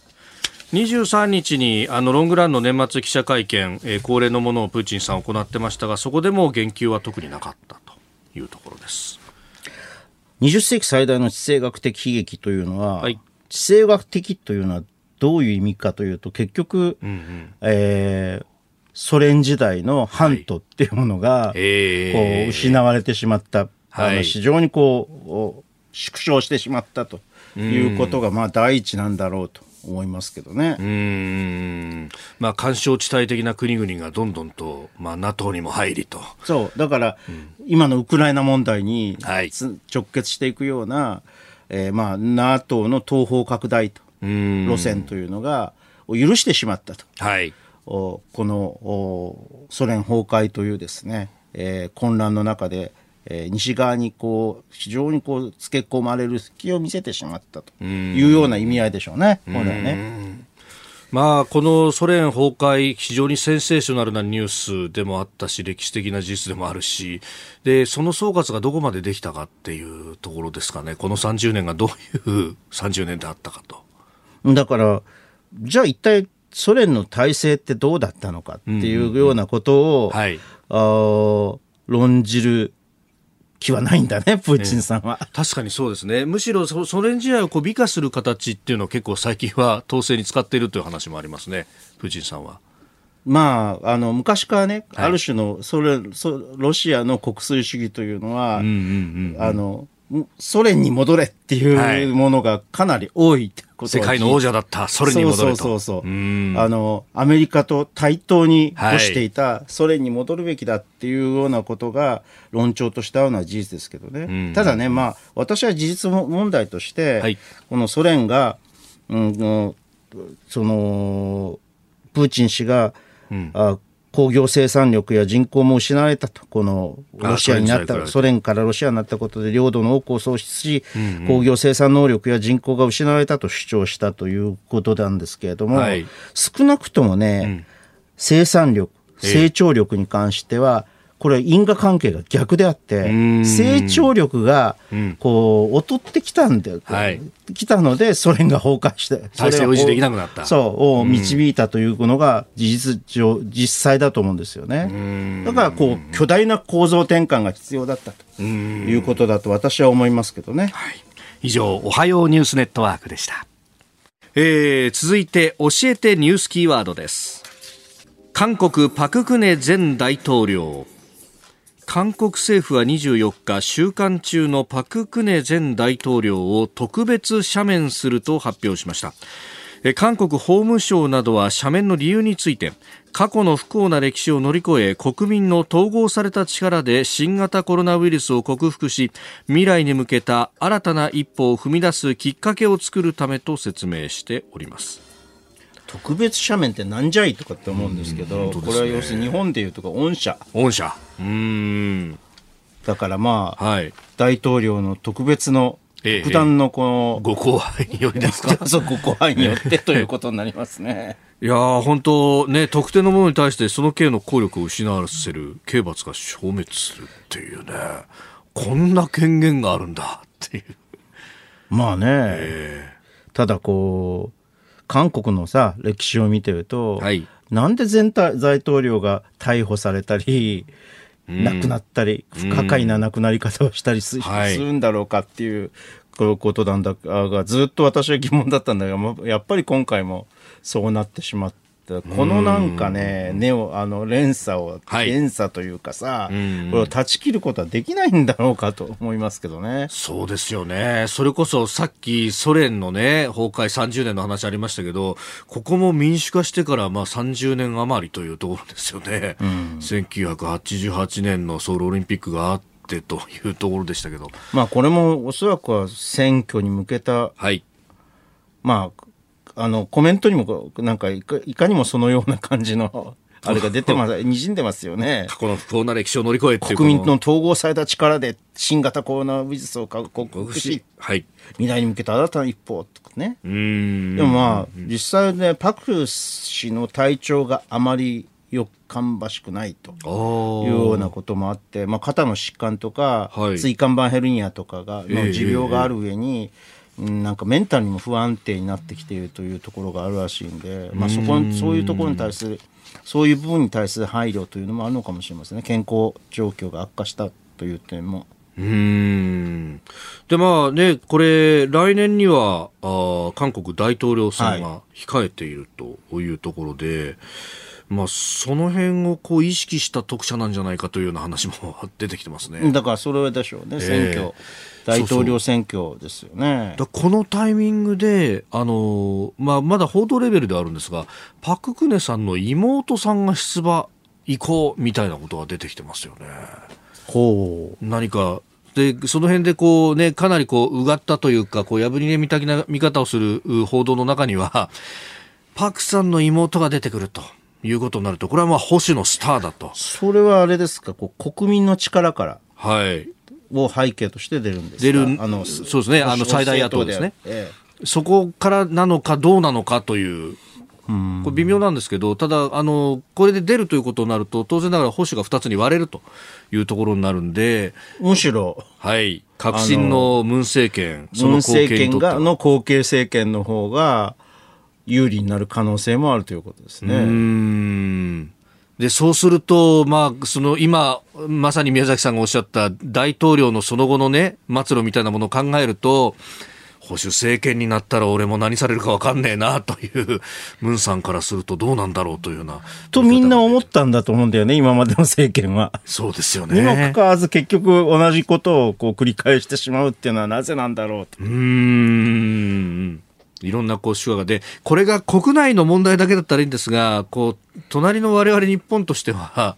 23日にあのロングランの年末記者会見、恒例のものをプーチンさん行ってましたがそこでも言及は特になかったというところです。20世紀最大の地政学的悲劇というのは、はい、地政学的というのはどういう意味かというと、結局、うんうん、えー、ソ連時代のハントっていうものが、はい、こう失われてしまった、あの非常にこう縮小してしまったということが、まあ第一なんだろうと。思いますけどね。うん。まあ、干渉地帯的な国々がどんどんと、まあ、NATO にも入りと。そう。だから、うん、今のウクライナ問題に、はい、直結していくような、えー、まあ、NATO の東方拡大と、路線というのが、を許してしまったと。はい。おこのおソ連崩壊というですね、えー、混乱の中で、えー、西側にこう非常にこうつけ込まれる隙を見せてしまったというような意味合いでしょうね、これはね。まあ、このソ連崩壊、非常にセンセーショナルなニュースでもあったし、歴史的な事実でもあるし、で、その総括がどこまでできたかっていうところですかね。この30年がどういう30年であったかと。だから、じゃあ一体ソ連の体制ってどうだったのかっていうようなことを、はい、あ論じる気はないんだ (laughs) ね、プーチンさんは。え確かにそうですね。むしろソ連時代をこう美化する形っていうのを結構最近は統制に使っているという話もありますね、プーチンさんは。まあ、あの、昔からね、はい、ある種のソ連、ロシアの国粋主義というのは、あの、ソ連に戻れっていうものがかなり多いってこと世界の王者だったソ連に戻れと。そうそうそうあのアメリカと対等に欲していたソ連に戻るべきだっていうようなことが論調としたような事実ですけどね、ただねまあ私は事実問題として、はい、このソ連が、うん、そのプーチン氏が、うん、あ工業生産力や人口も失われたと、このロシアになった、ソ連からロシアになったことで領土の多くを喪失し、うんうん、工業生産能力や人口が失われたと主張したということなんですけれども、はい、少なくともね、うん、生産力、成長力に関しては、えこれ因果関係が逆であって、成長力が、こう、劣ってきたんで、はい、きたので、ソ連が崩壊して、体制を維持できなくなった。そう、を導いたというのが事実上、実際だと思うんですよね。だから、こう、巨大な構造転換が必要だったということだと私は思いますけどね。はい、以上、おはようニュースネットワークでした。えー、続いて、教えてニュースキーワードです。韓国パククネ前大統領韓国政府は24日収監中のパク・クネ前大統領を特別赦免すると発表しました。韓国法務省などは赦免の理由について過去の不幸な歴史を乗り越え国民の統合された力で新型コロナウイルスを克服し未来に向けた新たな一歩を踏み出すきっかけを作るためと説明しております。特別斜面ってなんじゃいとかって思うんですけど、ね、これは要するに日本でいうとか恩赦恩赦うん。だからまあ、はい、大統領の特別の普段のこの、ご後輩によりですか？(laughs) そう、ご後輩によってということになりますね。(laughs) いや本当ね、特定のものに対してその刑の効力を失わせる刑罰が消滅するっていうね、こんな権限があるんだっていう。まあね、えー、ただこう、韓国のさ、歴史を見てると、はい、なんで前大統領が逮捕されたり、亡くなったり、不可解な亡くなり方をしたりす,、るんだろうかっていうことなんだが、ずっと私は疑問だったんだけど、やっぱり今回もそうなってしまっこのなんかね、ネオ、あの、連鎖を、はい、連鎖というかさ、これを断ち切ることはできないんだろうかと思いますけどね。そうですよね。それこそさっきソ連のね、崩壊30年の話ありましたけど、ここも民主化してからまあ30年余りというところですよね。うん、1988年のソウルオリンピックがあって、というところでしたけど。まあこれもおそらくは選挙に向けた、はい、まああの、コメントにも、なんかいか、いかにもそのような感じの、(laughs) あれが出てます、にじんでますよね。過去の不幸な歴史を乗り越えて。国民の統合された力で新型コロナウイルスを克服し、はい、未来に向けた新たな一歩とかね。でもまあ、実際ね、パク氏の体調があまりよ芳しくないと。いうようなこともあって、まあ、肩の疾患とか、はい、椎間板ヘルニアとかがの持病がある上に、えーなんかメンタルにも不安定になってきているというところがあるらしいんで、まあ、そこそういうところに対するそういう部分に対する配慮というのもあるのかもしれませんね健康状況が悪化したという点も。うんでまあね、これ、来年にはあ韓国大統領選が控えているというところで、はいまあ、その辺をこう意識した特赦なんじゃないかというような話も (laughs) 出てきてますね。だからそれでしょうね、選挙。大統領選挙ですよね。このタイミングで、あのまあ、まだ報道レベルではあるんですが、パク・クネさんの妹さんが出馬移行みたいなことが出てきてますよね。ほう。何かで、その辺でこうね、かなりこう、うがったというか、こう、破りねみたきな見方をする報道の中には、パクさんの妹が出てくると。いうことになると、これはまあ保守のスターだと。それはあれですか、こう国民の力からはい。を背景として出るんです出る、あの、そうですね、あの最大野党ですね。ええ、そこからなのかどうなのかという。これ微妙なんですけど、ただ、あの、これで出るということになると、当然ながら保守が2つに割れるというところになるんで、むしろ、はい、革新のムン政権、その政権がの後継政権の方が有利になる可能性もあるということですね。うんで、そうすると、まあ、その今、まさに宮崎さんがおっしゃった大統領のその後のね、末路みたいなものを考えると、保守政権になったら俺も何されるか分かんねえなというムンさんからするとどうなんだろうというような。とみんな思ったんだと思うんだよね、今までの政権は。そうですよね。にもかかわらず結局同じことをこう繰り返してしまうっていうのはなぜなんだろうと。うん。いろんなこう手話が。で、これが国内の問題だけだったらいいんですが、こう、隣の我々日本としては、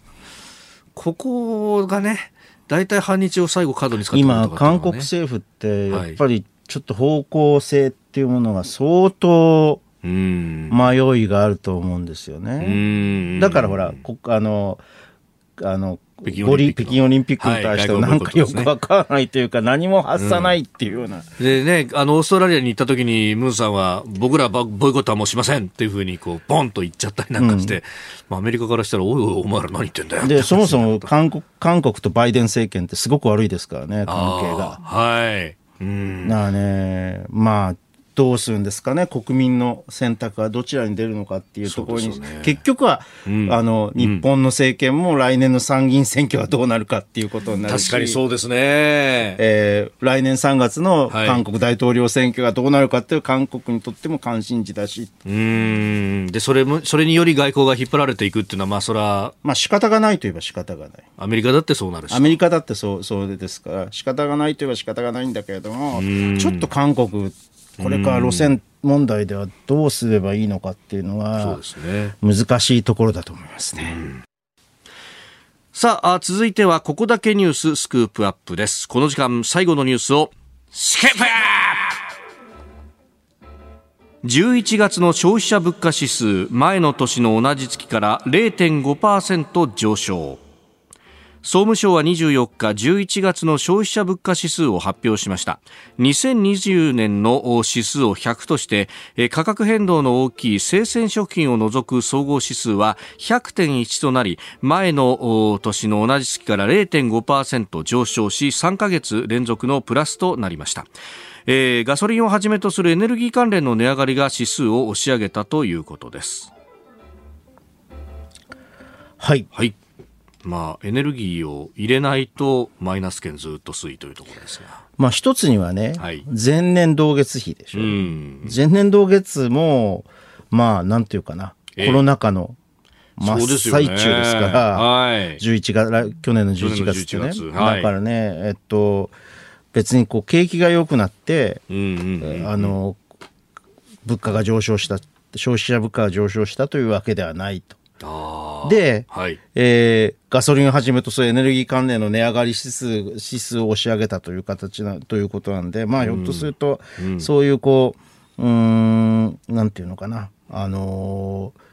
ここがね、大体反日を最後角に使って、ね、今、韓国政府って、やっぱりちょっと方向性っていうものが相当迷いがあると思うんですよね。だからほら、あの、あの、北京オリンピックに対してはなんかよくわからないというか、何も発さないっていうような。でね、あの、オーストラリアに行った時に、ムーンさんは、僕らボイコットはもうしませんっていうふうに、こう、ボンと言っちゃったりなんかして、うん、まあ、アメリカからしたら、おいおい、お前ら何言ってんだよ。で、そもそも韓国、韓国とバイデン政権ってすごく悪いですからね、関係が。はい。うん。だからね、まあ、どうするんですかね、国民の選択はどちらに出るのかっていうところに、ね、結局は、うん、あの、日本の政権も来年の参議院選挙はどうなるかっていうことになるし、確かにそうですね。えー、来年3月の韓国大統領選挙がどうなるかっていう韓国にとっても関心事だし。うん。で、それも、それにより外交が引っ張られていくっていうのは、まあ、それは。まあ、仕方がないといえば仕方がない。アメリカだってそうなるし。アメリカだってそう、そうですから、仕方がないといえば仕方がないんだけれども、ちょっと韓国これから路線問題ではどうすればいいのかっていうのは難しいところだと思いますね。さあ続いてはここだけニューススクープアップです。この時間最後のニュースをスクープアップ。11月の消費者物価指数前の年の同じ月から0.5%上昇総務省は24日11月の消費者物価指数を発表しました。2020年の指数を100として価格変動の大きい生鮮食品を除く総合指数は100.1となり前の年の同じ月から0.5%上昇し3ヶ月連続のプラスとなりました。えー、ガソリンをはじめとするエネルギー関連の値上がりが指数を押し上げたということです。はい、はいまあ、エネルギーを入れないとマイナス圏ずっと推移というところですが。まあ一つにはね、はい、前年同月比でしょ。う。前年同月も、まあなんていうかな、コロナ禍の真っ最中ですから、はい、11月、去年の11月ってね。はい、だからね、えっと、別にこう景気が良くなって、あの、物価が上昇した、消費者物価が上昇したというわけではないと。で、はい、えー、ガソリンをはじめとするエネルギー関連の値上がり指数、指数を押し上げたという形な、ということなんで、まあ、ひょっとすると、うん、そういうこう、うん、なんていうのかな、あのー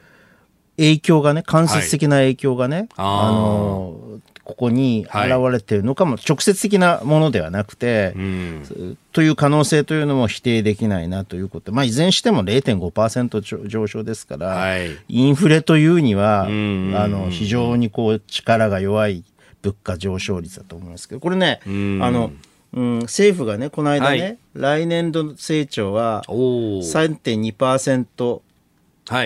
影響がね、間接的な影響がね、はい、あの、ここに現れているのかも、はい、直接的なものではなくて、うん、という可能性というのも否定できないなということ。まあ、いずれにしても0.5%上昇ですから、はい、インフレというには、あの、非常にこう、力が弱い物価上昇率だと思いますけど、これね、あの、うん、政府がね、この間ね、はい、来年度成長は3.2%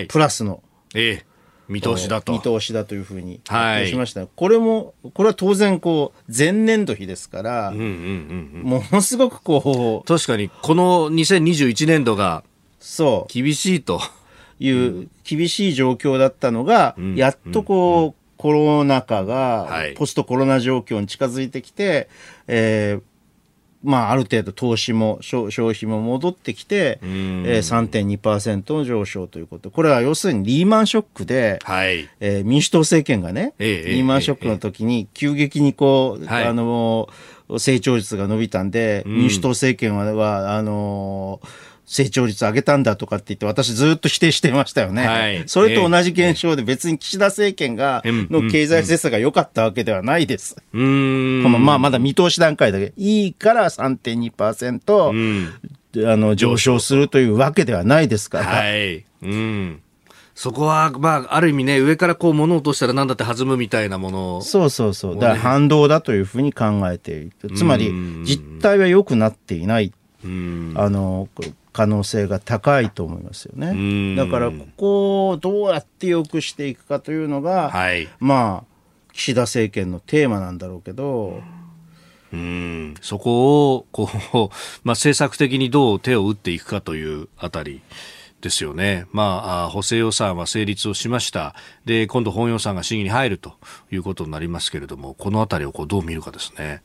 プラスの、ええ見通しだと。見通しだというふうに発表しました、はい、これも、これは当然こう、前年度比ですから、うんうんうんうん、ものすごくこう。確かに、この2021年度が、そう。厳しいと。いう厳しい状況だったのが、うん、やっとこう、うんうん、コロナ禍が、ポストコロナ状況に近づいてきて、えー、まあ、ある程度投資も消費も戻ってきて、えー、3.2%の上昇ということ。これは要するにリーマンショックで、はい、えー、民主党政権がね、えリーマンショックの時に急激にこう、あの、成長率が伸びたんで、民主党政権は、はあの成長率上げたんだとかって言って、私ずっと否定してましたよね。はい、それと同じ現象で別に岸田政権が、の経済政策が良かったわけではないです。この、まあ、まだ見通し段階だけ。いいから3.2%、うん、あの、上昇するというわけではないですから。はい。うん。そこは、まあ、ある意味ね、上からこう物を落としたら何だって弾むみたいなもの、ね、そうそうそう。だから反動だというふうに考えていく。つまり、実態は良くなっていない。あの、可能性が高いと思いますよね。だから、ここをどうやって良くしていくかというのが、はい、まあ、岸田政権のテーマなんだろうけど、うんそこをこう、(laughs) まあ、政策的にどう手を打っていくかというあたり。ですよね。まあ、補正予算は成立をしました。で、今度本予算が審議に入るということになりますけれども、このあたりをこうどう見るかですね。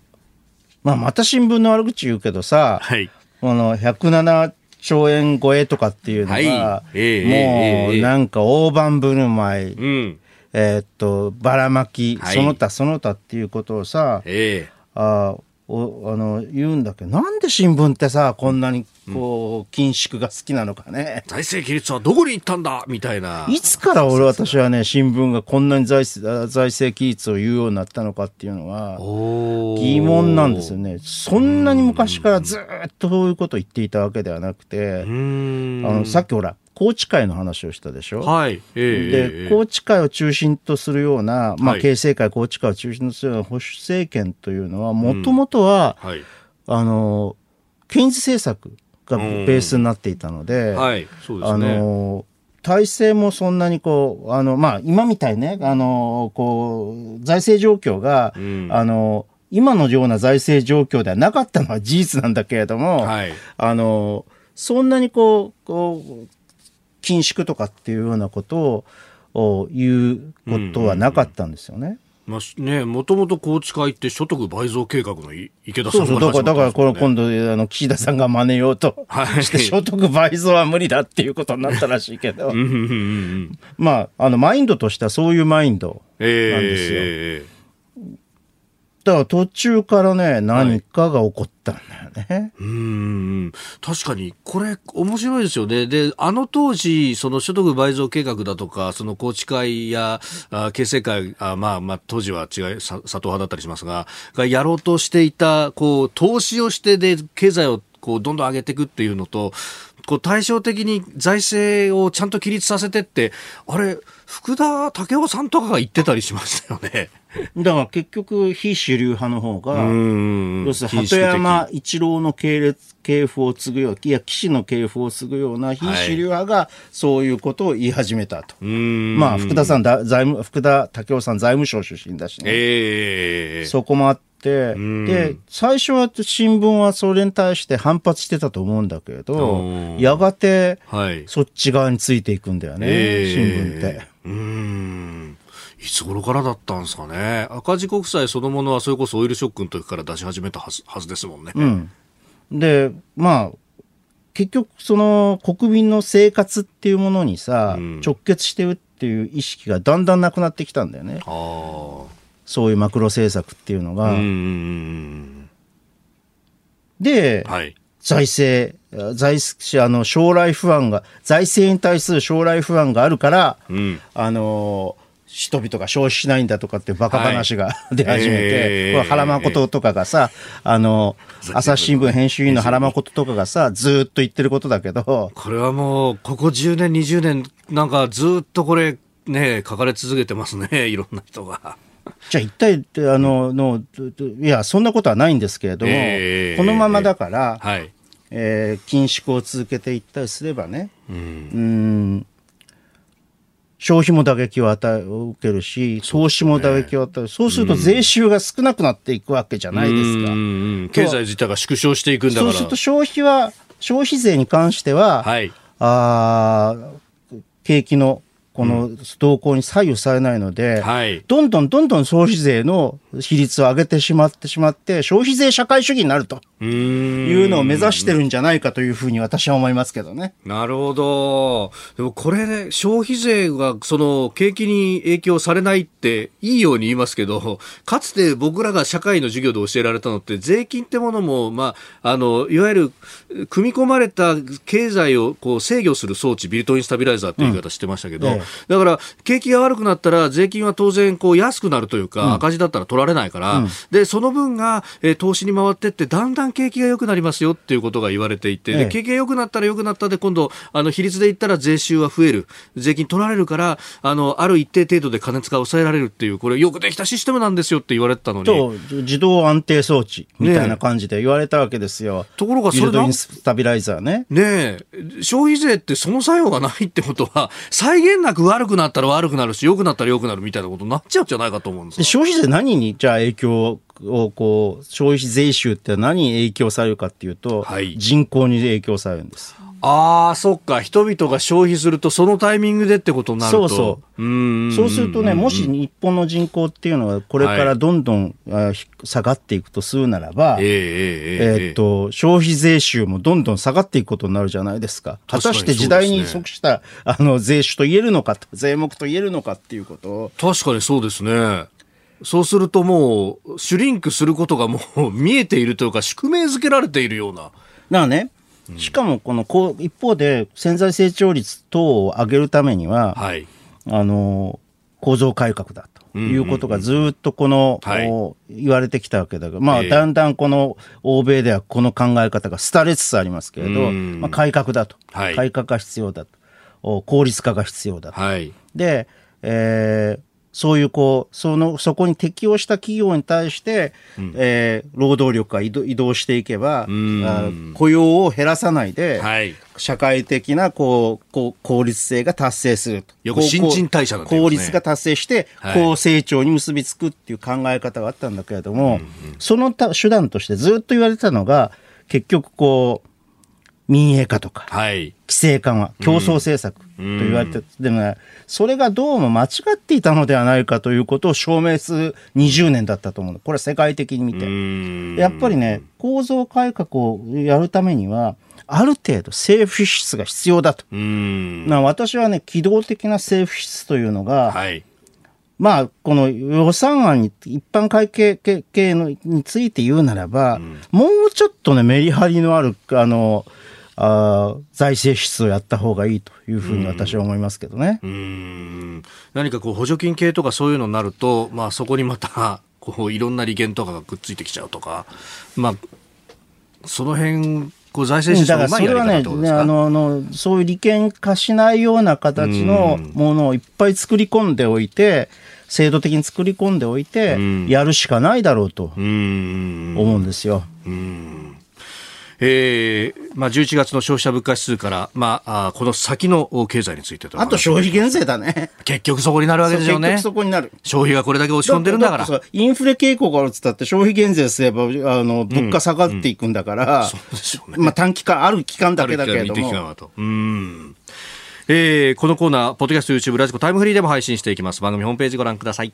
まあ、また新聞の悪口言うけどさ、はい。この107兆円超えとかっていうのが、はい、もうなんか大盤振る舞い、うん、えー、っと、ばらまき、はい、その他その他っていうことをさ、えー、あおあの言うんだけどなんで新聞ってさこんなにこう、緊縮が好きなのかね。財政規律はどこに行ったんだ？みたいな。いつから俺私はね新聞がこんなに財財政規律を言うようになったのかっていうのは疑問なんですよね。そんなに昔からずっとそういうことを言っていたわけではなくてあのさっきほら宏池会の話をしたでしょ？はい。えー、で、宏池会を中心とするような、まあ、形成会、宏池会を中心とするような保守政権というのは、もともとは、うんはい、あの、検事政策がベースになっていたので、はい、そうですね。あの、体制もそんなにこう、あの、まあ、今みたいね、あの、こう、財政状況が、うん、あの、今のような財政状況ではなかったのは事実なんだけれども、はい、あの、そんなにこう、こう、緊縮とかっていうようなことを言うことはなかったんですよね。まあね、もともと高知会って所得倍増計画の池田さんが、そうそう。だからだからこの今度あの岸田さんが真似ようとして所得倍増は無理だっていうことになったらしいけど。まああのマインドとしてはそういうマインドなんですよ。えーだから途中からね、何かが起こったんだよね。はい、うん。確かに、これ、面白いですよね。で、あの当時、その所得倍増計画だとか、その宏池会や、あ形成会、あまあまあ、当時は違い、佐藤派だったりしますが、がやろうとしていた、こう、投資をしてで、経済をこう、どんどん上げていくっていうのと、こう対照的に財政をちゃんと規律させてって、あれ、福田武雄さんとかが言ってたりしましたよね。だから結局、非主流派の方が、要するに鳩山一郎の系列、系譜を継ぐよう、いや、騎士の系譜を継ぐような非主流派がそういうことを言い始めたと。はい、まあ、福田さんだ、財務、福田武雄さん財務省出身だしね。えー、そこもあって、で、最初は新聞はそれに対して反発してたと思うんだけれど、やがて、そっち側についていくんだよね、新聞って。うんいつ頃からだったんですかね。赤字国債そのものはそれこそオイルショックの時から出し始めたはずはずですもんね。うん、で、まあ、結局その国民の生活っていうものにさ、うん、直結してるっていう意識がだんだんなくなってきたんだよね。そういうマクロ政策っていうのが。で、はい、財政、財あの将来不安が、財政に対する将来不安があるから、うん、あの人々が消費しないんだとかってバカ話が、はい、(laughs) 出始めて、えー、これ原誠とかがさ、あの、朝日新聞編集員の原誠とかがさ、ずっと言ってることだけど。これはもう、ここ10年、20年、なんかずっとこれ、ね、書かれ続けてますね、(laughs) いろんな人が。じゃあ一体、あの、の、いや、そんなことはないんですけれども、えー、このままだから、はい、えー、緊縮を続けていったりすればね、うん、うん消費も打撃を与え、受けるし、投資も打撃を与える。そうすると税収が少なくなっていくわけじゃないですか。経済自体が縮小していくんだから。そうすると消費は、消費税に関しては、はい、あ景気のこの動向に左右されないので、うんはい、どんどんどんどん消費税の比率を上げてしまってしまって、消費税社会主義になるというのを目指してるんじゃないかというふうに私は思いますけどね。なるほど。でもこれね、消費税がその景気に影響されないっていいように言いますけど、かつて僕らが社会の授業で教えられたのって、税金ってものも、まあ、あの、いわゆる組み込まれた経済をこう制御する装置、ビルトインスタビライザーっていう言い方してましたけど、うんええ、だから景気が悪くなったら税金は当然こう安くなるというか、うん、赤字だったら取られないから、うん、で、その分が、えー、投資に回ってって、だんだん景気が良くなりますよっていうことが言われていて、で景気が良くなったら良くなったで、今度、あの、比率で言ったら税収は増える。税金取られるから、あの、ある一定程度で加熱が抑えられるっていう、これよくできたシステムなんですよって言われてたのに。自動安定装置みたいな感じで言われたわけですよ。ね、ところがそれビルスタビライザーね。ね消費税ってその作用がないってことは、際限なく悪くなったら悪くなるし、良くなったら良くなるみたいなことになっちゃうんじゃないかと思うんです消費税何にじゃあ影響をこう消費税収って何に影響されるかっていうと、はい、人口に影響されるんです。ああ、そっか。人々が消費すると、そのタイミングでってことになると。そうそう。うそうするとね、もし日本の人口っていうのは、これからどんどん、はい、下がっていくとするならば、えー、えー、えー、っと、消費税収もどんどん下がっていくことになるじゃないですか。果たして時代に即した、あの、税収と言えるのか、税目と言えるのかっていうことを。確かにそうですね。そうするともう、シュリンクすることがもう見えているというか、宿命づけられているような。だからね、しかもこのこう一方で潜在成長率等を上げるためには、はい、あの構造改革だということがずっとこの、言われてきたわけだが、まあ、だんだんこの欧米ではこの考え方が廃れつつありますけれど、まあ、改革だと、はい、改革が必要だと、効率化が必要だと。はい、で、えー、そういうこう、その、そこに適応した企業に対して、うん、えー、労働力が移動移動していけば、雇用を減らさないで、はい、社会的なこうこう効率性が達成すると。よく新陳代謝ね、効率が達成して、高成長に結びつくっていう考え方があったんだけれども、その手段としてずっと言われてたのが、結局こう、民営化とか、はい、規制緩和、競争政策と言われて、うん、でもね、それがどうも間違っていたのではないかということを証明する20年だったと思うこれは世界的に見て。うん、やっぱりね、構造改革をやるためには、ある程度政府支出が必要だと。な私はね、機動的な政府支出というのが、はい、まあ、この予算案に、一般会計系のについて言うならば、うん、もうちょっとね、メリハリのある、あの、あ財政出をやった方がいいというふうに私は思いますけどね。うん。何かこう補助金系とかそういうのになると、まあ、そこにまたこういろんな利権とかがくっついてきちゃうとか、まあ、その辺こう財政出動うまいやり方ってことですか、ね、あののそういう利権化しないような形のものをいっぱい作り込んでおいて、制度的に作り込んでおいて、やるしかないだろうと思うんですよ。うんえーまあ、11月の消費者物価指数から、まあ、あこの先の経済についてとあと消費減税だね。(laughs) 結局そこになるわけですよね。結局そこになる。消費がこれだけ落ち込んでるんだから。だインフレ傾向があるっつったって消費減税すれば、あの、物価下がっていくんだから。まあ短期間、ある期間だけだけれども。うん。えー、このコーナー、ポッドキャスト、YouTube、ラジコ、タイムフリーでも配信していきます。番組ホームページご覧ください。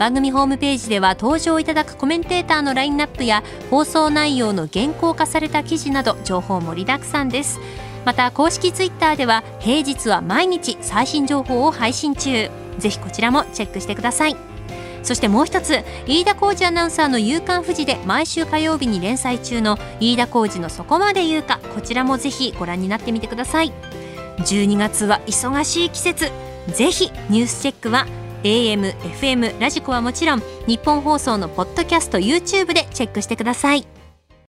番組ホームページでは登場いただくコメンテーターのラインナップや放送内容の原稿化された記事など情報盛りだくさんです。また公式ツイッターでは平日は毎日最新情報を配信中。ぜひこちらもチェックしてください。そしてもう一つ飯田浩二アナウンサーの「夕刊富士」で毎週火曜日に連載中の飯田浩二の「そこまで言うか」こちらもぜひご覧になってみてください。12月は忙しい季節。ぜひニュースチェックは AM、FM、ラジコはもちろん日本放送のポッドキャスト YouTube でチェックしてください。